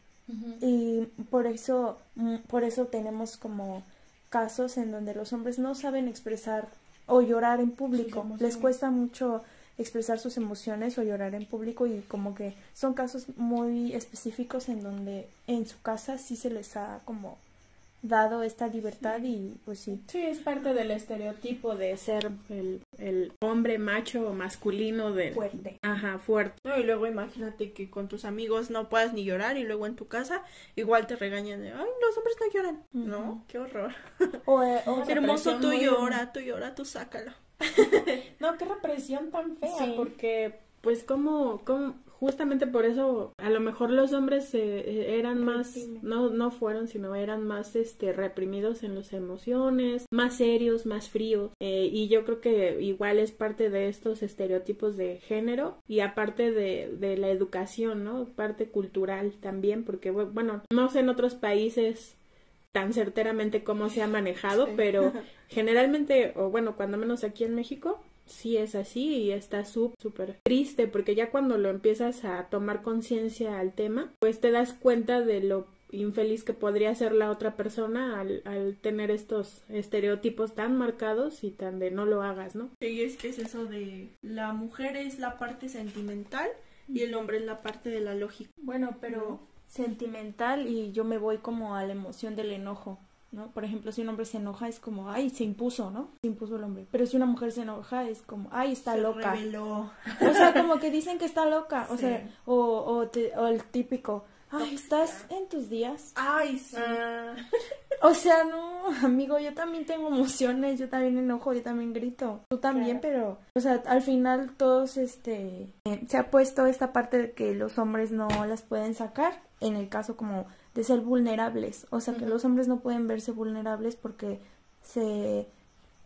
Y por eso, mm, por eso tenemos como casos en donde los hombres no saben expresar o llorar en público. Les cuesta mucho expresar sus emociones o llorar en público y como que son casos muy específicos en donde en su casa sí se les ha como dado esta libertad y pues sí. Sí, es parte del estereotipo de ser el, el hombre macho o masculino de... Fuerte. Ajá, fuerte. No, y luego imagínate que con tus amigos no puedas ni llorar y luego en tu casa igual te regañan de, ay, los hombres no lloran. No, qué horror. O, eh, o- hermoso tú muy llora, tú llora, tú sácalo. [laughs] No, qué represión tan fea, Sí. porque pues como, como justamente por eso a lo mejor los hombres eh, eran más, no, no fueron, sino eran más este reprimidos en las emociones, más serios, más fríos, eh, y yo creo que igual es parte de estos estereotipos de género y aparte de, de la educación, ¿no? Parte cultural también, porque bu- bueno, no sé en otros países tan certeramente cómo se ha manejado, Sí. pero [laughs] generalmente, o bueno, cuando menos aquí en México, sí es así y está sú- súper triste porque ya cuando lo empiezas a tomar conciencia al tema, pues te das cuenta de lo infeliz que podría ser la otra persona al, al tener estos estereotipos tan marcados y tan de no lo hagas, ¿no? Y es que es eso de la mujer es la parte sentimental y el hombre es la parte de la lógica. Bueno, pero sentimental y yo me voy como a la emoción del enojo, ¿no? Por ejemplo, si un hombre se enoja es como, ay, se impuso, ¿no? Se impuso el hombre. Pero si una mujer se enoja es como, ay, está Se loca. reveló. O sea, como que dicen que está loca, o sea, o, o, te- o el típico, ay, ¿estás en tus días? Ay, sí. O sea, no, amigo, yo también tengo emociones, yo también enojo, yo también grito. Tú también, pero, o sea, al final todos, este, eh, se ha puesto esta parte de que los hombres no las pueden sacar, en el caso como de ser vulnerables. O sea, que los hombres no pueden verse vulnerables porque se,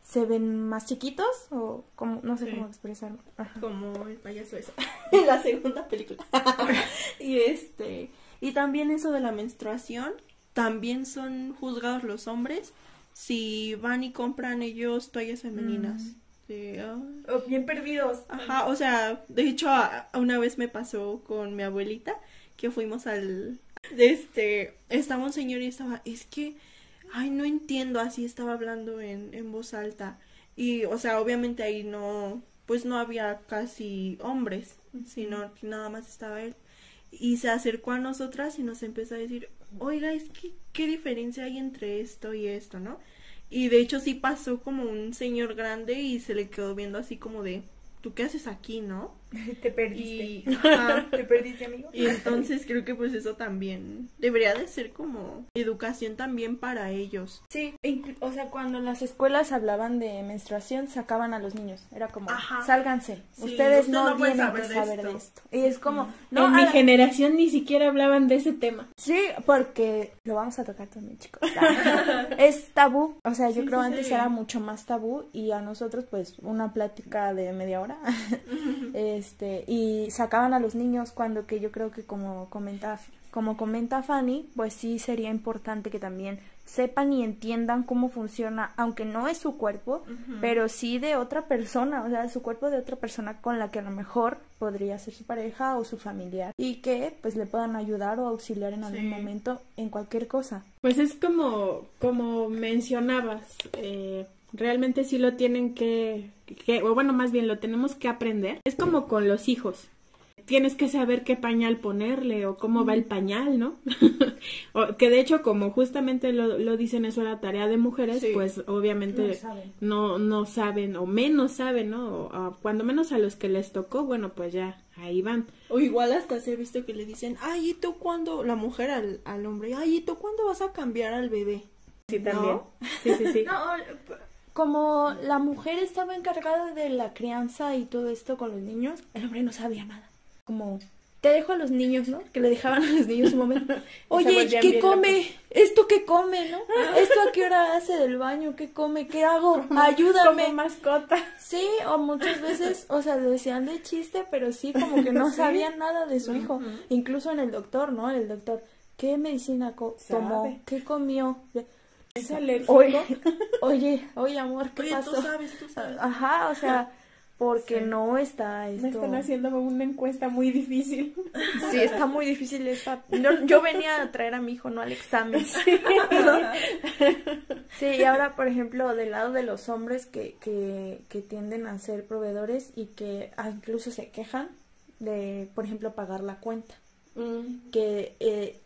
se ven más chiquitos o como, no sé Sí. cómo expresarlo. Ajá. como el payaso eso [laughs] en la segunda película [laughs] y este y también eso de la menstruación también son juzgados los hombres si van y compran ellos toallas femeninas De, "Ay". bien perdidos. ajá o sea de hecho una vez me pasó con mi abuelita que fuimos al este estaba un señor y estaba es que ay no entiendo así estaba hablando en, en voz alta. Y o sea obviamente ahí no pues no había casi hombres sino que nada más estaba él. Y se acercó a nosotras y nos empezó a decir oiga es que qué diferencia hay entre esto y esto no y de hecho sí pasó como un señor grande y se le quedó viendo así como de tú qué haces aquí no [laughs] Te perdiste. Y, ajá, ¿Te perdiste, amigo? [laughs] y entonces creo que pues eso también debería de ser como educación también para ellos. Sí, o sea, cuando las escuelas hablaban de menstruación, sacaban a los niños. Era como, Ajá. sálganse. Sí, ustedes usted no, no tienen saber que de saber esto. de esto. Y es como, no, en mi la- generación ni siquiera hablaban de ese tema. Sí, porque lo vamos a tocar también, chicos. [laughs] es tabú. O sea, yo Sí, creo sí, antes era mucho más tabú y a nosotros pues una plática de media hora. Este, y sacaban a los niños cuando que yo creo que como comenta como comenta Fanny, pues sí sería importante que también sepan y entiendan cómo funciona, aunque no es su cuerpo, pero sí de otra persona, o sea, su cuerpo de otra persona con la que a lo mejor podría ser su pareja o su familiar y que pues le puedan ayudar o auxiliar en algún Sí. momento en cualquier cosa. Pues es como, como mencionabas, eh, realmente sí lo tienen que, que, o bueno, más bien lo tenemos que aprender. Es como con los hijos. Tienes que saber qué pañal ponerle o cómo va el pañal, ¿no? [laughs] o, que de hecho, como justamente lo, lo dicen, eso era tarea de mujeres, Sí. pues obviamente No saben. no, no saben o menos saben, ¿no? O, cuando menos a los que les tocó, bueno, pues ya, ahí van. O igual hasta se ha visto que le dicen, ay, ¿y tú cuándo? La mujer al, al hombre, ay, ¿y tú cuándo vas a cambiar al bebé? Sí, también. Sí, sí, sí. [laughs] No, como la mujer estaba encargada de la crianza y todo esto con los niños, el hombre no sabía nada. Como, te dejo a los niños, ¿no? Que le dejaban a los niños un momento. [laughs] Oye, ¿qué come? ¿Esto qué come, no? ¿Esto a qué hora hace del baño? ¿Qué come? ¿Qué hago? [laughs] Ayúdame. Como mascota. Sí, o muchas veces, o sea, lo decían de chiste, pero sí como que no [laughs] sabían nada de su hijo. Incluso en el doctor, ¿no? El doctor, ¿qué medicina co- tomó? ¿Qué comió? Es alérgico. Oye, oye, oye, amor, ¿qué Oye, pasó? tú sabes, tú sabes. Ajá, o sea, porque no está esto. Me están haciendo una encuesta muy difícil. Sí, está muy difícil esta. Yo, yo venía a traer a mi hijo, no al examen. Sí, y ahora, por ejemplo, del lado de los hombres que, que, que tienden a ser proveedores y que ah, incluso se quejan de, por ejemplo, pagar la cuenta. Que eh,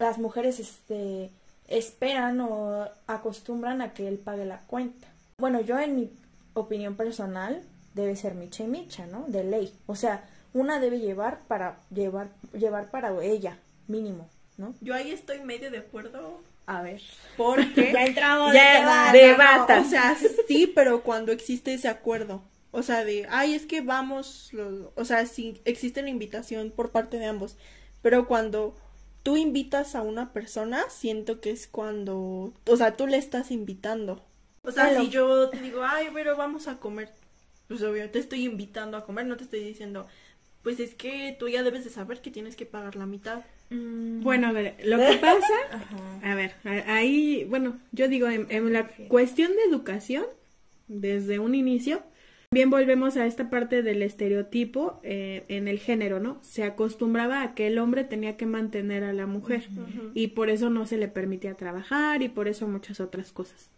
las mujeres este, esperan o acostumbran a que él pague la cuenta. Bueno, yo en mi opinión personal debe ser micha y micha, ¿no? De ley. O sea, una debe llevar para llevar llevar para ella, mínimo, ¿no? Yo ahí estoy medio de acuerdo A ver. porque... [laughs] Ya entramos Ya, de de debata. O sea, sí, pero cuando existe ese acuerdo. O sea, de, ay, es que vamos, los- o sea, sí existe la invitación por parte de ambos. Pero cuando tú invitas a una persona, siento que es cuando, o sea, tú le estás invitando. O sea, Claro. si yo te digo, ay, pero vamos a comer, pues obvio, te estoy invitando a comer, no te estoy diciendo, pues es que tú ya debes de saber que tienes que pagar la mitad. Mm, Bueno, a ver, lo que pasa, [laughs] a ver, ahí, bueno, yo digo, en, en la cuestión de educación, desde un inicio, bien volvemos a esta parte del estereotipo eh, en el género, ¿no? Se acostumbraba a que el hombre tenía que mantener a la mujer y por eso no se le permitía trabajar y por eso muchas otras cosas.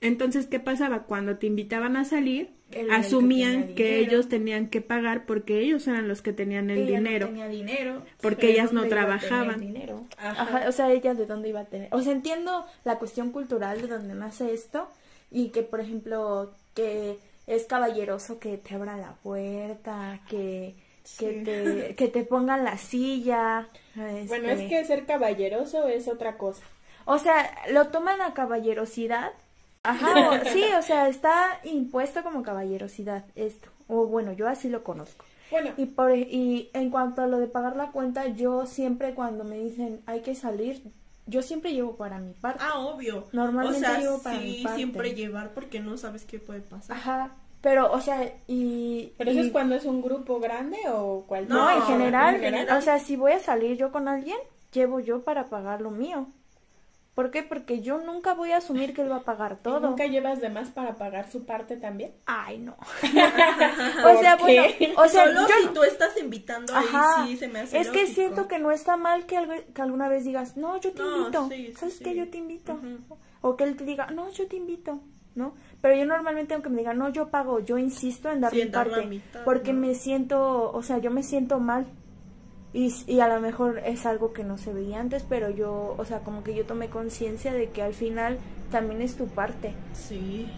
Entonces, ¿qué pasaba? Cuando te invitaban a salir, el que asumían que, ellos tenían que pagar porque ellos eran los que tenían el ella dinero. No tenía dinero. Porque ¿de ellas no trabajaban. dinero? Ajá. Ajá, o sea, ella de dónde iba a tener. O sea, entiendo la cuestión cultural de donde nace esto y que, por ejemplo, que es caballeroso que te abra la puerta, que, que, Sí. te, [laughs] que te pongan la silla. Bueno, este, es que ser caballeroso es otra cosa. O sea, lo toman a caballerosidad. Ajá, o- [laughs] sí, o sea, está impuesto como caballerosidad esto. O bueno, yo así lo conozco. Bueno, Y, por, y en cuanto a lo de pagar la cuenta, yo siempre cuando me dicen hay que salir, yo siempre llevo para mi parte. Ah, obvio. Normalmente o sea, llevo para mi sí, parte. siempre llevar porque no sabes qué puede pasar. Ajá, pero, o sea, y... ¿pero eso y- es cuando es un grupo grande o cualquier? No, en No, general, en general. o sea, si voy a salir yo con alguien, llevo yo para pagar lo mío. ¿Por qué? Porque yo nunca voy a asumir que él va a pagar ¿Y todo. ¿Nunca llevas de más para pagar su parte también? Ay, no. [laughs] o sea, ¿Por bueno, qué? o sea, Solo yo si tú estás invitando ahí Ajá. sí se me hace es que lógico. siento que no está mal que, algo- que alguna vez digas, no, yo te No, invito. sí, sí, ¿Sabes sí. qué? Yo te invito. O que él te diga, no, yo te invito, ¿no? Pero yo normalmente, aunque me diga, no, yo pago, yo insisto en dar Sí, mi en dar la parte. mitad, porque ¿no? me siento, o sea, yo me siento mal. Y, y a lo mejor es algo que no se veía antes, pero yo, o sea, como que yo tomé conciencia de que al final también es tu parte. Sí.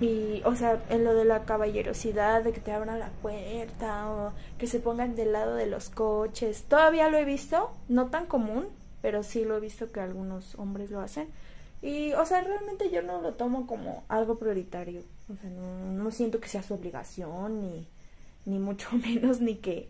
Y, o sea, en lo de la caballerosidad, de que te abran la puerta o que se pongan del lado de los coches, todavía lo he visto, no tan común, pero sí lo he visto que algunos hombres lo hacen. Y, o sea, realmente yo no lo tomo como algo prioritario. O sea, no, no siento que sea su obligación, ni, ni mucho [laughs] menos, ni que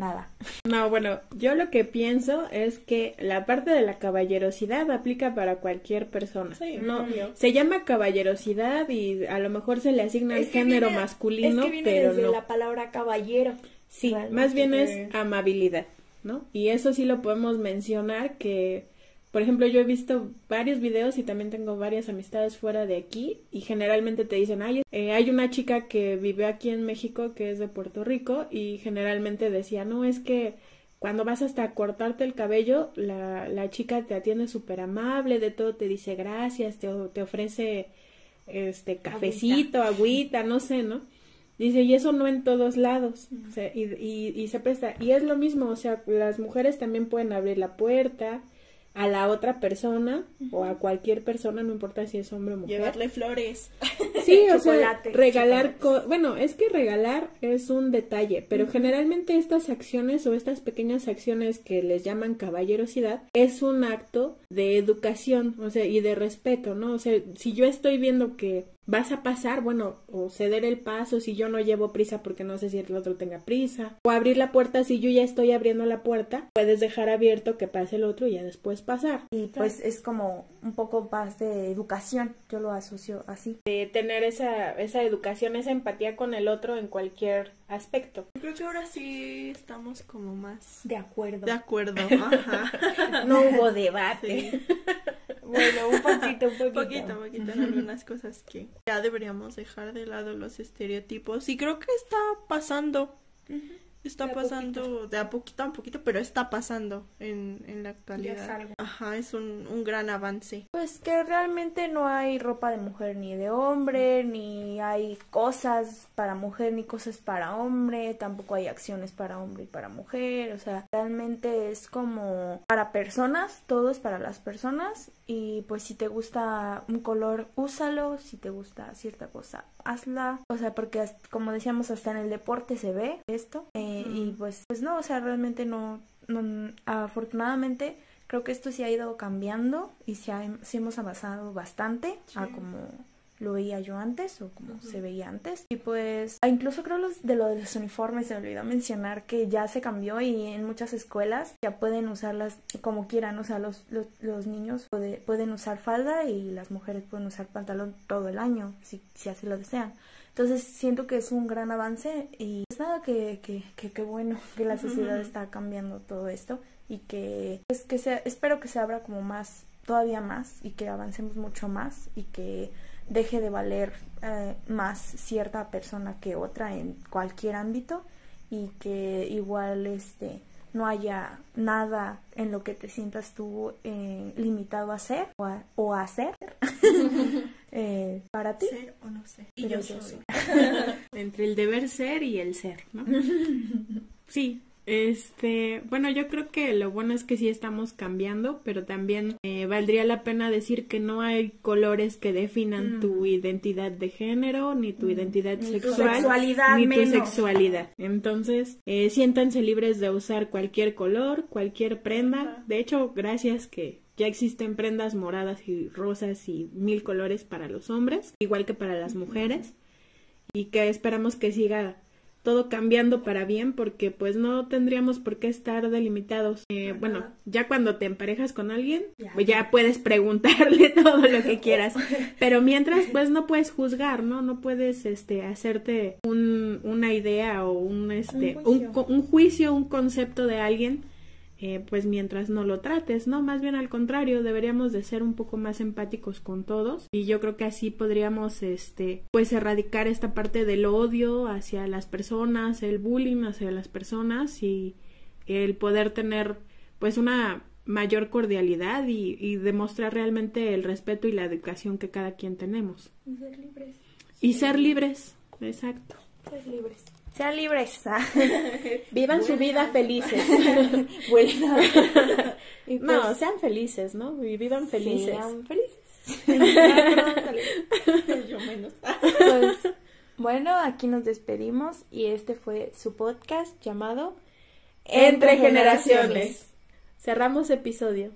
nada. No, bueno, yo lo que pienso es que la parte de la caballerosidad aplica para cualquier persona. Sí, no, obvio. se llama caballerosidad y a lo mejor se le asigna el Es género viene- masculino, es que viene pero desde no. la palabra caballero. Sí, Realmente. más bien es amabilidad, ¿no? Y eso sí lo podemos mencionar que, por ejemplo, yo he visto varios videos y también tengo varias amistades fuera de aquí y generalmente te dicen, ay, eh, hay una chica que vive aquí en México que es de Puerto Rico y generalmente decía, no, es que cuando vas hasta cortarte el cabello, la, la chica te atiende súper amable, de todo te dice gracias, te, te ofrece este cafecito, agüita, no sé, ¿no? Dice, y eso no en todos lados, o sea, y, y, y se presta. Y es lo mismo, o sea, las mujeres también pueden abrir la puerta a la otra persona o a cualquier persona, no importa si es hombre o mujer. Llevarle flores. [laughs] Sí, o sea, regalar, co- bueno, es que regalar es un detalle, pero generalmente estas acciones o estas pequeñas acciones que les llaman caballerosidad es un acto de educación, o sea, y de respeto, ¿no? O sea, si yo estoy viendo que vas a pasar, bueno, o ceder el paso si yo no llevo prisa porque no sé si el otro tenga prisa, o abrir la puerta si yo ya estoy abriendo la puerta, puedes dejar abierto que pase el otro y ya después pasar. Y pues es como un poco más de educación, yo lo asocio así. De tener esa, esa educación, esa empatía con el otro en cualquier aspecto. Creo que ahora sí estamos como más De acuerdo. de acuerdo. [laughs] Ajá. No hubo debate. Sí. Bueno, un poquito, un poquito. Poquito, poquito en algunas cosas que ya deberíamos dejar de lado los estereotipos. Y creo que está pasando. Está De a pasando de a poquito a poquito, pero está pasando en, en la Ya es actualidad. algo. Ajá, es un, un gran avance. Pues que realmente no hay ropa de mujer ni de hombre, ni hay cosas para mujer ni cosas para hombre, tampoco hay acciones para hombre y para mujer, o sea, realmente es como para personas, todo es para las personas y pues si te gusta un color, úsalo, si te gusta cierta cosa, hazla, o sea, porque como decíamos hasta en el deporte se ve esto eh, y pues pues no, o sea, realmente no, no afortunadamente Creo que esto sí ha ido cambiando y sí, ha- sí hemos avanzado bastante a como lo veía yo antes o como se veía antes. Y pues, ah, incluso creo los, de lo de los uniformes, se me olvidó mencionar que ya se cambió y en muchas escuelas ya pueden usarlas como quieran. O sea, los, los, los niños puede- pueden usar falda y las mujeres pueden usar pantalón todo el año, si, si así lo desean. Entonces siento que es un gran avance y pues nada, que, que, que, que bueno [laughs] que la sociedad está cambiando todo esto y que pues que sea, espero que se abra como más, todavía más y que avancemos mucho más y que deje de valer eh, más cierta persona que otra en cualquier ámbito y que igual este no haya nada en lo que te sientas tú eh, limitado a hacer o a, o a hacer [laughs] eh, para ti. ¿Ser o no sé? Y yo yo soy. [laughs] Entre el deber ser y el ser, ¿no? [laughs] Sí, este, bueno, yo creo que lo bueno es que sí estamos cambiando, pero también eh, valdría la pena decir que no hay colores que definan tu identidad de género, ni tu identidad Ni tu sexual, sexualidad ni menos. tu sexualidad. Entonces, eh, siéntanse libres de usar cualquier color, cualquier prenda. De hecho, gracias que ya existen prendas moradas y rosas y mil colores para los hombres, igual que para las mujeres y que esperamos que siga todo cambiando para bien porque pues no tendríamos por qué estar delimitados. Eh, bueno, ya cuando te emparejas con alguien, Ya. pues ya puedes preguntarle [laughs] todo lo que [laughs] quieras, pero mientras pues no puedes juzgar, ¿no? No puedes este hacerte un, una idea o un este Un juicio. un juicio, un concepto de alguien eh, pues mientras no lo trates, ¿no? Más bien al contrario, deberíamos de ser un poco más empáticos con todos y yo creo que así podríamos, este, pues erradicar esta parte del odio hacia las personas, el bullying hacia las personas y el poder tener, pues, una mayor cordialidad y, y demostrar realmente el respeto y la educación que cada quien tenemos. Y ser libres. Y ser libres, exacto. Ser libres. Sean libres. [laughs] Vivan su vida felices. [laughs] No, sean felices, ¿no? Y vivan felices. Sean [laughs] felices. Yo menos. Pues, bueno, aquí nos despedimos y este fue su podcast llamado Entre generaciones. Cerramos episodio.